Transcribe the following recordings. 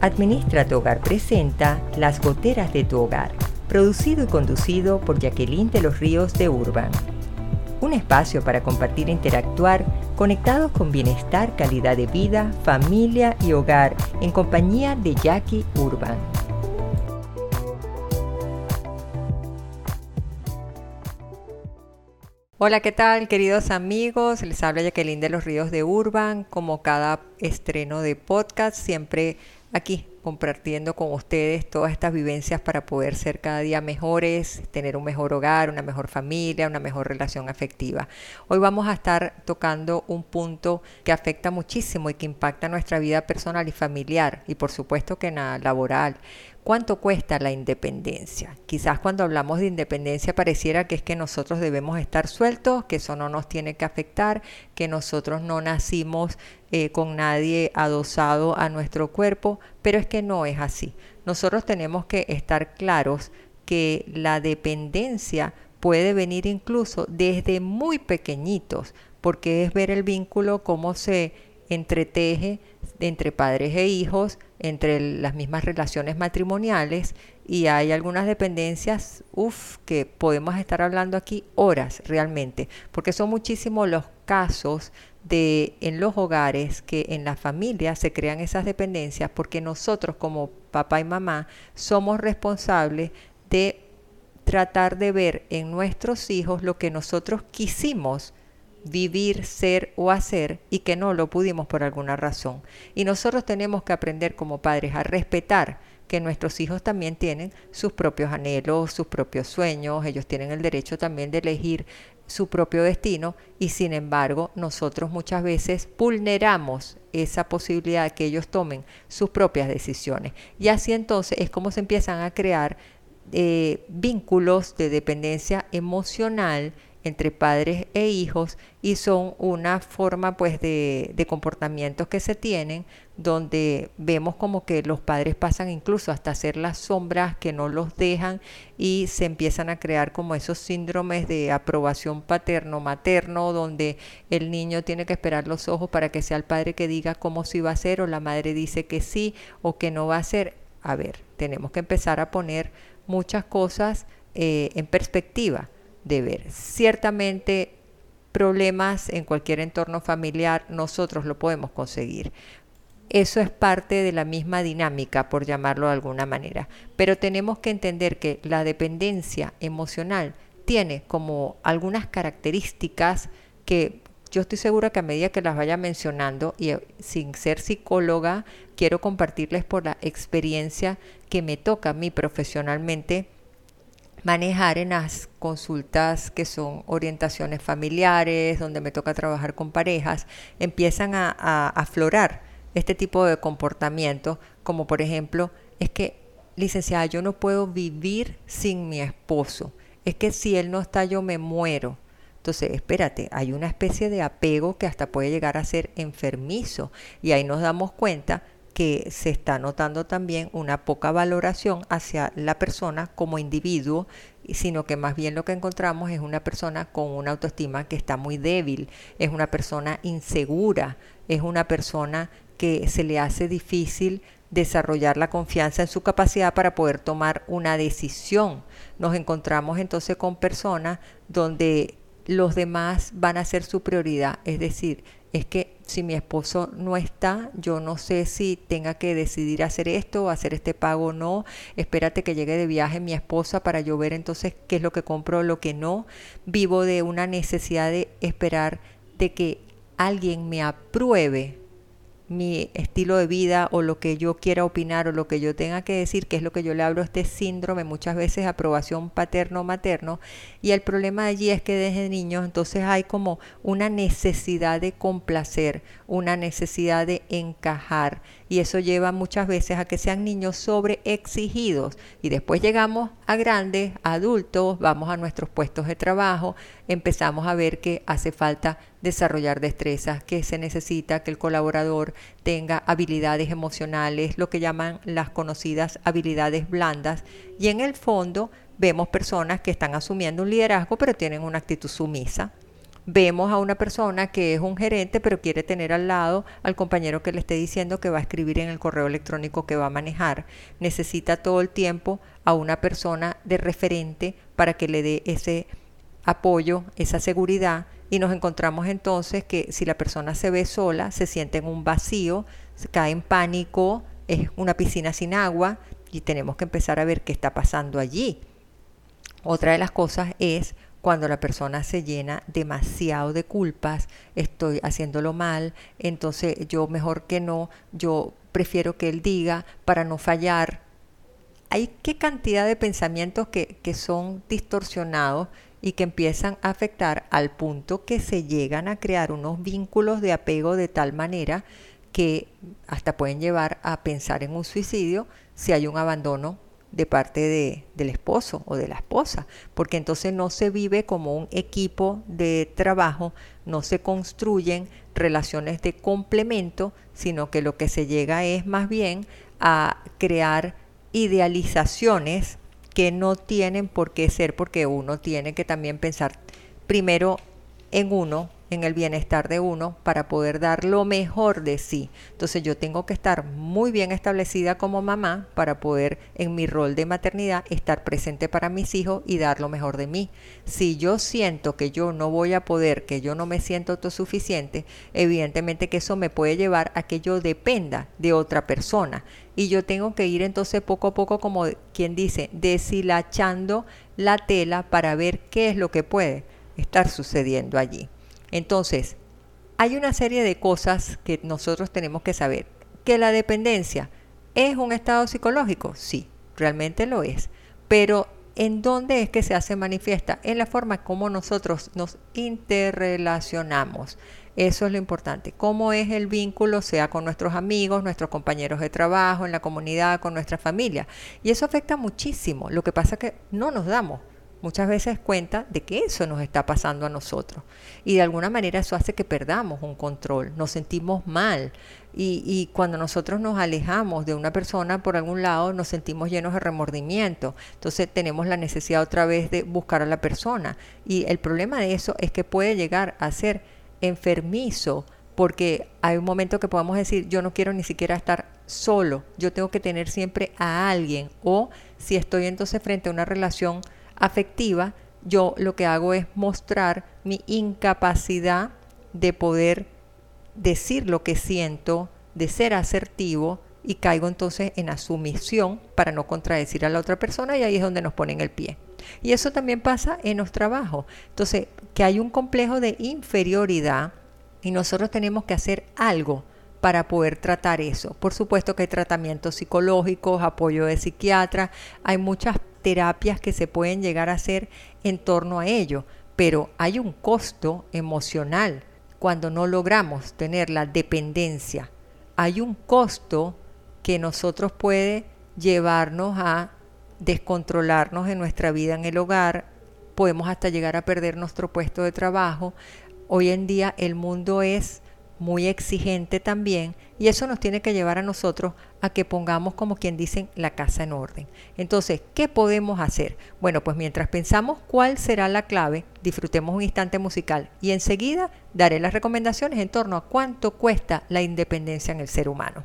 Administra tu hogar presenta Las goteras de tu hogar, producido y conducido por Jacqueline de los Ríos de Urban. Un espacio para compartir e interactuar conectados con bienestar, calidad de vida, familia y hogar en compañía de Jackie Urban. Hola, ¿qué tal queridos amigos? Les habla Jacqueline de los Ríos de Urban. Como cada estreno de podcast, siempre aquí compartiendo con ustedes todas estas vivencias para poder ser cada día mejores, tener un mejor hogar, una mejor familia, una mejor relación afectiva. Hoy vamos a estar tocando un punto que afecta muchísimo y que impacta nuestra vida personal y familiar y por supuesto que en la laboral. ¿Cuánto cuesta la independencia? Quizás cuando hablamos de independencia pareciera que es que nosotros debemos estar sueltos, que eso no nos tiene que afectar, que nosotros no nacimos eh, con nadie adosado a nuestro cuerpo, pero es que no es así. Nosotros tenemos que estar claros que la dependencia puede venir incluso desde muy pequeñitos, porque es ver el vínculo, cómo se entreteje entre padres e hijos, entre las mismas relaciones matrimoniales y hay algunas dependencias, uff, que podemos estar hablando aquí horas realmente, porque son muchísimos los casos de en los hogares que en la familia se crean esas dependencias porque nosotros como papá y mamá somos responsables de tratar de ver en nuestros hijos lo que nosotros quisimos vivir, ser o hacer y que no lo pudimos por alguna razón. Y nosotros tenemos que aprender como padres a respetar que nuestros hijos también tienen sus propios anhelos, sus propios sueños, ellos tienen el derecho también de elegir su propio destino y sin embargo nosotros muchas veces vulneramos esa posibilidad de que ellos tomen sus propias decisiones. Y así entonces es como se empiezan a crear eh, vínculos de dependencia emocional entre padres e hijos y son una forma pues de, de, comportamientos que se tienen donde vemos como que los padres pasan incluso hasta hacer las sombras que no los dejan y se empiezan a crear como esos síndromes de aprobación paterno-materno donde el niño tiene que esperar los ojos para que sea el padre que diga cómo sí va a ser o la madre dice que sí o que no va a ser. A ver, tenemos que empezar a poner muchas cosas eh, en perspectiva de ver. Ciertamente problemas en cualquier entorno familiar nosotros lo podemos conseguir. Eso es parte de la misma dinámica, por llamarlo de alguna manera. Pero tenemos que entender que la dependencia emocional tiene como algunas características que yo estoy segura que a medida que las vaya mencionando y eh, sin ser psicóloga, quiero compartirles por la experiencia que me toca a mí profesionalmente manejar en las consultas que son orientaciones familiares, donde me toca trabajar con parejas, empiezan a, aflorar este tipo de comportamientos, como por ejemplo, es que, licenciada, yo no puedo vivir sin mi esposo, es que si él no está yo me muero. Entonces, espérate, hay una especie de apego que hasta puede llegar a ser enfermizo y ahí nos damos cuenta que se está notando también una poca valoración hacia la persona como individuo, sino que más bien lo que encontramos es una persona con una autoestima que está muy débil, es una persona insegura, es una persona que se le hace difícil desarrollar la confianza en su capacidad para poder tomar una decisión. Nos encontramos entonces con personas donde los demás van a ser su prioridad, es decir, es que si mi esposo no está, yo no sé si tenga que decidir hacer esto hacer este pago o no. Espérate que llegue de viaje mi esposa para yo ver entonces qué es lo que compro lo que no. Vivo de una necesidad de esperar de que alguien me apruebe mi estilo de vida o lo que yo quiera opinar o lo que yo tenga que decir, que es lo que yo le hablo a este síndrome, muchas veces aprobación paterno-materno. Y el problema allí es que desde niños entonces hay como una necesidad de complacer, una necesidad de encajar. Y eso lleva muchas veces a que sean niños sobreexigidos. Y después llegamos a grandes, adultos, vamos a nuestros puestos de trabajo, empezamos a ver que hace falta desarrollar destrezas, que se necesita que el colaborador tenga habilidades emocionales, lo que llaman las conocidas habilidades blandas, y en el fondo vemos personas que están asumiendo un liderazgo pero tienen una actitud sumisa. Vemos a una persona que es un gerente pero quiere tener al lado al compañero que le esté diciendo que va a escribir en el correo electrónico que va a manejar. Necesita todo el tiempo a una persona de referente para que le dé ese apoyo, esa seguridad y nos encontramos entonces que si la persona se ve sola, se siente en un vacío, se cae en pánico, es una piscina sin agua y tenemos que empezar a ver qué está pasando allí. Otra de las cosas es cuando la persona se llena demasiado de culpas, estoy haciéndolo mal, entonces yo mejor que no, yo prefiero que él diga para no fallar. Hay qué cantidad de pensamientos que, que son distorsionados y que empiezan a afectar al punto que se llegan a crear unos vínculos de apego de tal manera que hasta pueden llevar a pensar en un suicidio si hay un abandono de parte de, del esposo o de la esposa, porque entonces no se vive como un equipo de trabajo, no se construyen relaciones de complemento, sino que lo que se llega es más bien a crear idealizaciones que no tienen por qué ser, porque uno tiene que también pensar primero en uno en el bienestar de uno para poder dar lo mejor de sí. Entonces yo tengo que estar muy bien establecida como mamá para poder en mi rol de maternidad estar presente para mis hijos y dar lo mejor de mí. Si yo siento que yo no voy a poder, que yo no me siento autosuficiente, evidentemente que eso me puede llevar a que yo dependa de otra persona. Y yo tengo que ir entonces poco a poco, como quien dice, deshilachando la tela para ver qué es lo que puede estar sucediendo allí. Entonces, hay una serie de cosas que nosotros tenemos que saber. Que la dependencia es un estado psicológico, sí, realmente lo es. Pero ¿en dónde es que se hace manifiesta? En la forma como nosotros nos interrelacionamos. Eso es lo importante. ¿Cómo es el vínculo, sea con nuestros amigos, nuestros compañeros de trabajo, en la comunidad, con nuestra familia? Y eso afecta muchísimo. Lo que pasa es que no nos damos muchas veces cuenta de que eso nos está pasando a nosotros. Y de alguna manera eso hace que perdamos un control, nos sentimos mal. Y, cuando nosotros nos alejamos de una persona por algún lado, nos sentimos llenos de remordimiento. Entonces tenemos la necesidad otra vez de buscar a la persona. Y el problema de eso es que puede llegar a ser enfermizo porque hay un momento que podemos decir, yo no quiero ni siquiera estar solo, yo tengo que tener siempre a alguien. O si estoy entonces frente a una relación afectiva, yo lo que hago es mostrar mi incapacidad de poder decir lo que siento, de ser asertivo y caigo entonces en la sumisión para no contradecir a la otra persona y ahí es donde nos ponen el pie. Y eso también pasa en los trabajos. Entonces, que hay un complejo de inferioridad y nosotros tenemos que hacer algo para poder tratar eso. Por supuesto que hay tratamientos psicológicos, apoyo de psiquiatra, hay muchas terapias que se pueden llegar a hacer en torno a ello, pero hay un costo emocional cuando no logramos tener la dependencia. Hay un costo que nosotros puede llevarnos a descontrolarnos en nuestra vida en el hogar, podemos hasta llegar a perder nuestro puesto de trabajo. Hoy en día el mundo es muy exigente también y eso nos tiene que llevar a nosotros a que pongamos como quien dicen la casa en orden. Entonces, ¿qué podemos hacer? Bueno, pues mientras pensamos cuál será la clave, disfrutemos un instante musical y enseguida daré las recomendaciones en torno a cuánto cuesta la independencia en el ser humano.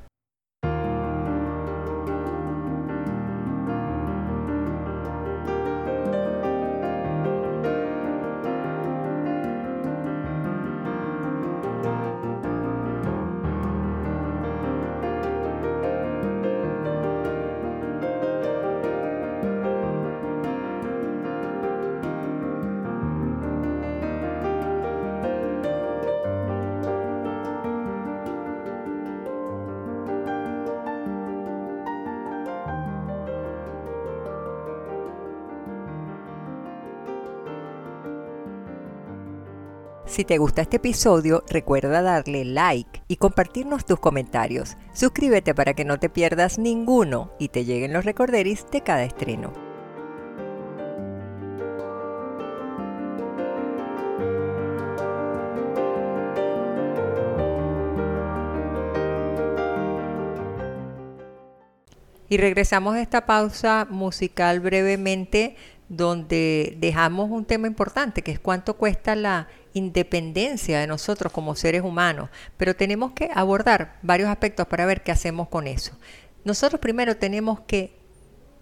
Si te gusta este episodio, recuerda darle like y compartirnos tus comentarios. Suscríbete para que no te pierdas ninguno y te lleguen los recorderis de cada estreno. Y regresamos a esta pausa musical brevemente donde dejamos un tema importante, que es cuánto cuesta la independencia de nosotros como seres humanos, pero tenemos que abordar varios aspectos para ver qué hacemos con eso. Nosotros primero tenemos que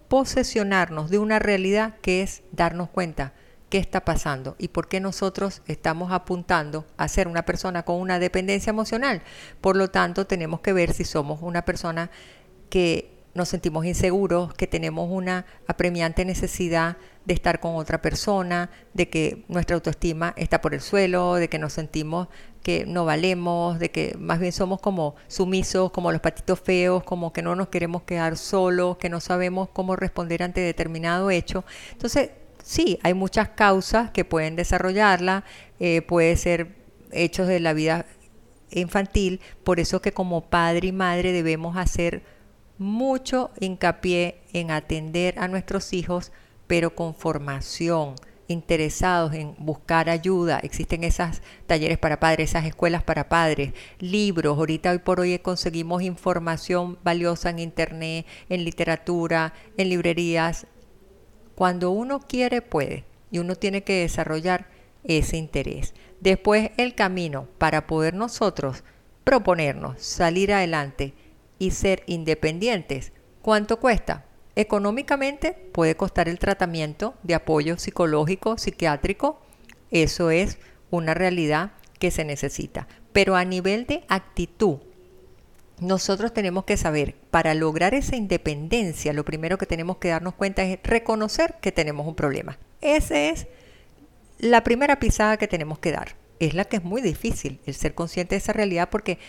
posesionarnos de una realidad que es darnos cuenta qué está pasando y por qué nosotros estamos apuntando a ser una persona con una dependencia emocional. Por lo tanto, tenemos que ver si somos una persona que nos sentimos inseguros, que tenemos una apremiante necesidad de estar con otra persona, de que nuestra autoestima está por el suelo, de que nos sentimos que no valemos, de que más bien somos como sumisos, como los patitos feos, como que no nos queremos quedar solos, que no sabemos cómo responder ante determinado hecho. Entonces, sí, hay muchas causas que pueden desarrollarla, eh, puede ser hechos de la vida infantil, por eso que como padre y madre debemos hacer mucho hincapié en atender a nuestros hijos, pero con formación, interesados en buscar ayuda. Existen esas talleres para padres, esas escuelas para padres, libros. Ahorita hoy por hoy conseguimos información valiosa en internet, en literatura, en librerías, cuando uno quiere, puede. Y uno tiene que desarrollar ese interés. Después el camino para poder nosotros proponernos salir adelante y ser independientes. ¿Cuánto cuesta? Económicamente puede costar el tratamiento de apoyo psicológico, psiquiátrico. Eso es una realidad que se necesita. Pero a nivel de actitud, nosotros tenemos que saber, para lograr esa independencia, lo primero que tenemos que darnos cuenta es reconocer que tenemos un problema. Esa es la primera pisada que tenemos que dar. Es la que es muy difícil, el ser consciente de esa realidad, porque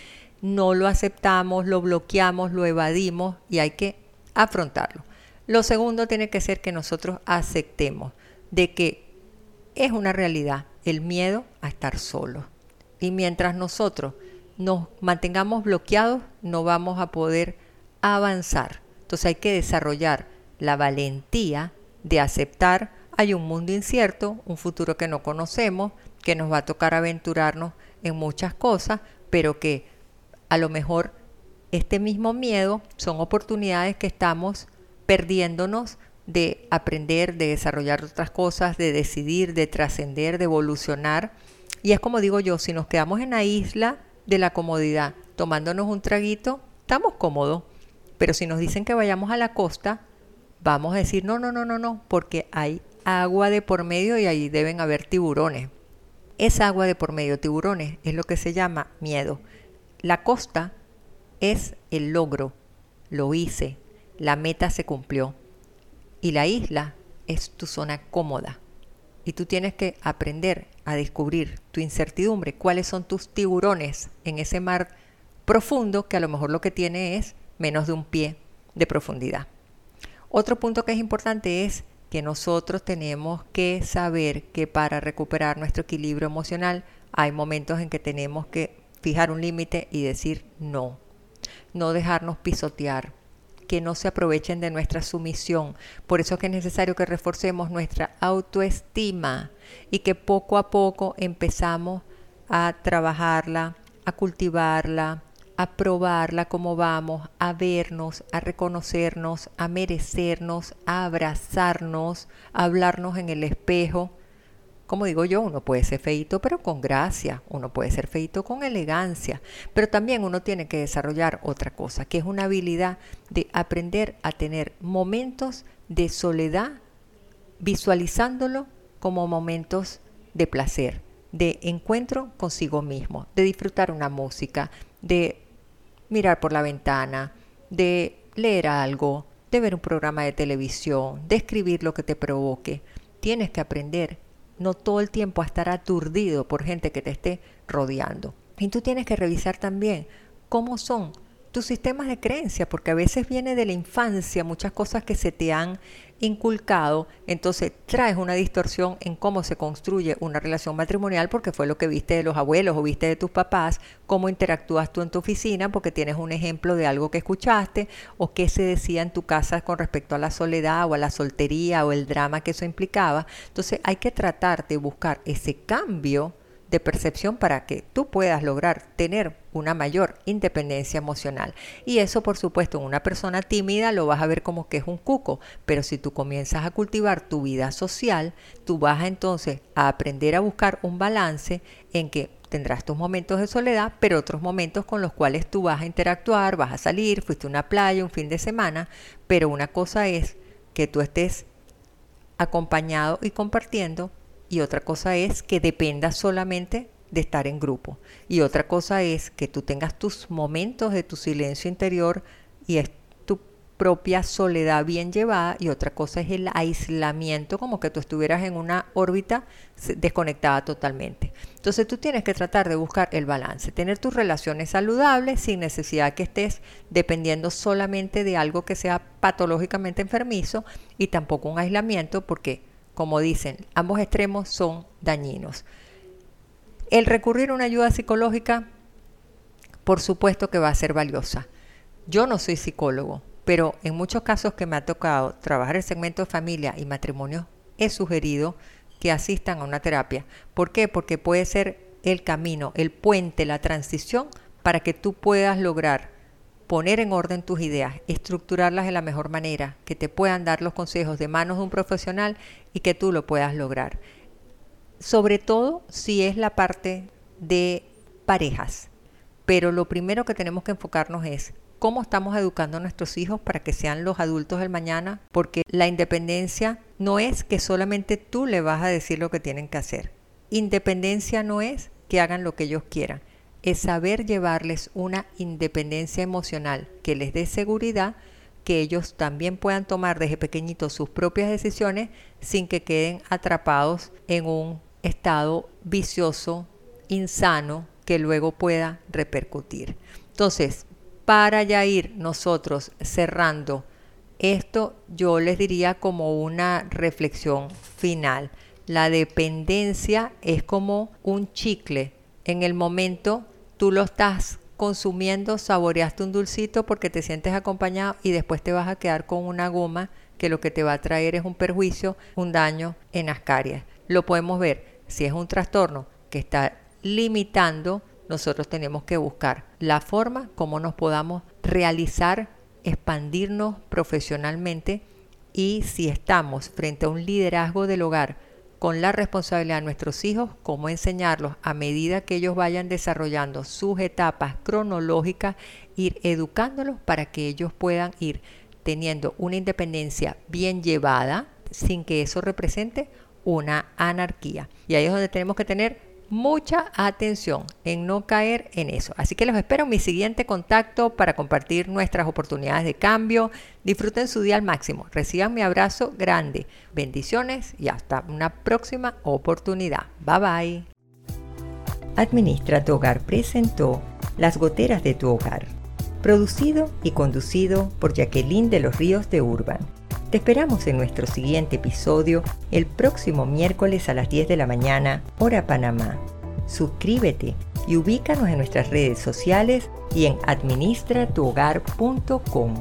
no lo aceptamos, lo bloqueamos, lo evadimos y hay que afrontarlo. Lo segundo tiene que ser que nosotros aceptemos de que es una realidad el miedo a estar solo. Y mientras nosotros nos mantengamos bloqueados, no vamos a poder avanzar. Entonces hay que desarrollar la valentía de aceptar hay un mundo incierto, un futuro que no conocemos, que nos va a tocar aventurarnos en muchas cosas, pero que a lo mejor este mismo miedo son oportunidades que estamos perdiéndonos de aprender, de desarrollar otras cosas, de decidir, de trascender, de evolucionar. Y es como digo yo, si nos quedamos en la isla de la comodidad, tomándonos un traguito, estamos cómodos. Pero si nos dicen que vayamos a la costa, vamos a decir no, no, no, no, no, porque hay agua de por medio y ahí deben haber tiburones. Esa agua de por medio, tiburones, es lo que se llama miedo. La costa es el logro, lo hice, la meta se cumplió. Y la isla es tu zona cómoda. Y tú tienes que aprender a descubrir tu incertidumbre, cuáles son tus tiburones en ese mar profundo que a lo mejor lo que tiene es menos de un pie de profundidad. Otro punto que es importante es que nosotros tenemos que saber que para recuperar nuestro equilibrio emocional hay momentos en que tenemos que fijar un límite y decir no, no dejarnos pisotear, que no se aprovechen de nuestra sumisión. Por eso es que es necesario que reforcemos nuestra autoestima y que poco a poco empezamos a trabajarla, a cultivarla, a probarla como vamos, a vernos, a reconocernos, a merecernos, a abrazarnos, a hablarnos en el espejo como digo yo, uno puede ser feito pero con gracia, uno puede ser feito con elegancia, pero también uno tiene que desarrollar otra cosa, que es una habilidad de aprender a tener momentos de soledad visualizándolo como momentos de placer, de encuentro consigo mismo, de disfrutar una música, de mirar por la ventana, de leer algo, de ver un programa de televisión, de escribir lo que te provoque. Tienes que aprender no todo el tiempo a estar aturdido por gente que te esté rodeando. Y tú tienes que revisar también cómo son tus sistemas de creencia, porque a veces viene de la infancia muchas cosas que se te han inculcado, entonces traes una distorsión en cómo se construye una relación matrimonial porque fue lo que viste de los abuelos o viste de tus papás, cómo interactúas tú en tu oficina porque tienes un ejemplo de algo que escuchaste o qué se decía en tu casa con respecto a la soledad o a la soltería o el drama que eso implicaba. Entonces hay que tratar de buscar ese cambio de percepción para que tú puedas lograr tener una mayor independencia emocional. Y eso, por supuesto, en una persona tímida lo vas a ver como que es un cuco, pero si tú comienzas a cultivar tu vida social, tú vas entonces a aprender a buscar un balance en que tendrás tus momentos de soledad, pero otros momentos con los cuales tú vas a interactuar, vas a salir, fuiste a una playa un fin de semana, pero una cosa es que tú estés acompañado y compartiendo y otra cosa es que dependa solamente de estar en grupo. Y otra cosa es que tú tengas tus momentos de tu silencio interior y es tu propia soledad bien llevada. Y otra cosa es el aislamiento, como que tú estuvieras en una órbita desconectada totalmente. Entonces tú tienes que tratar de buscar el balance, tener tus relaciones saludables sin necesidad que estés dependiendo solamente de algo que sea patológicamente enfermizo y tampoco un aislamiento porque como dicen, ambos extremos son dañinos. El recurrir a una ayuda psicológica, por supuesto que va a ser valiosa. Yo no soy psicólogo, pero en muchos casos que me ha tocado trabajar el segmento de familia y matrimonio, he sugerido que asistan a una terapia. ¿Por qué? Porque puede ser el camino, el puente, la transición para que tú puedas lograr poner en orden tus ideas, estructurarlas de la mejor manera, que te puedan dar los consejos de manos de un profesional y que tú lo puedas lograr. Sobre todo si es la parte de parejas. Pero lo primero que tenemos que enfocarnos es cómo estamos educando a nuestros hijos para que sean los adultos del mañana, porque la independencia no es que solamente tú le vas a decir lo que tienen que hacer. Independencia no es que hagan lo que ellos quieran es saber llevarles una independencia emocional que les dé seguridad, que ellos también puedan tomar desde pequeñitos sus propias decisiones sin que queden atrapados en un estado vicioso, insano, que luego pueda repercutir. Entonces, para ya ir nosotros cerrando esto, yo les diría como una reflexión final. La dependencia es como un chicle. En el momento tú lo estás consumiendo, saboreaste un dulcito porque te sientes acompañado y después te vas a quedar con una goma que lo que te va a traer es un perjuicio, un daño en ascarias. Lo podemos ver. Si es un trastorno que está limitando, nosotros tenemos que buscar la forma como nos podamos realizar, expandirnos profesionalmente y si estamos frente a un liderazgo del hogar, con la responsabilidad de nuestros hijos, cómo enseñarlos a medida que ellos vayan desarrollando sus etapas cronológicas, ir educándolos para que ellos puedan ir teniendo una independencia bien llevada sin que eso represente una anarquía. Y ahí es donde tenemos que tener mucha atención en no caer en eso. Así que los espero en mi siguiente contacto para compartir nuestras oportunidades de cambio. Disfruten su día al máximo. Reciban mi abrazo grande. Bendiciones y hasta una próxima oportunidad. Bye bye. Administra tu hogar presentó Las goteras de tu hogar. Producido y conducido por Jacqueline de los Ríos de Urban. Te esperamos en nuestro siguiente episodio el próximo miércoles a las 10 de la mañana, hora Panamá. Suscríbete y ubícanos en nuestras redes sociales y en administratuhogar.com.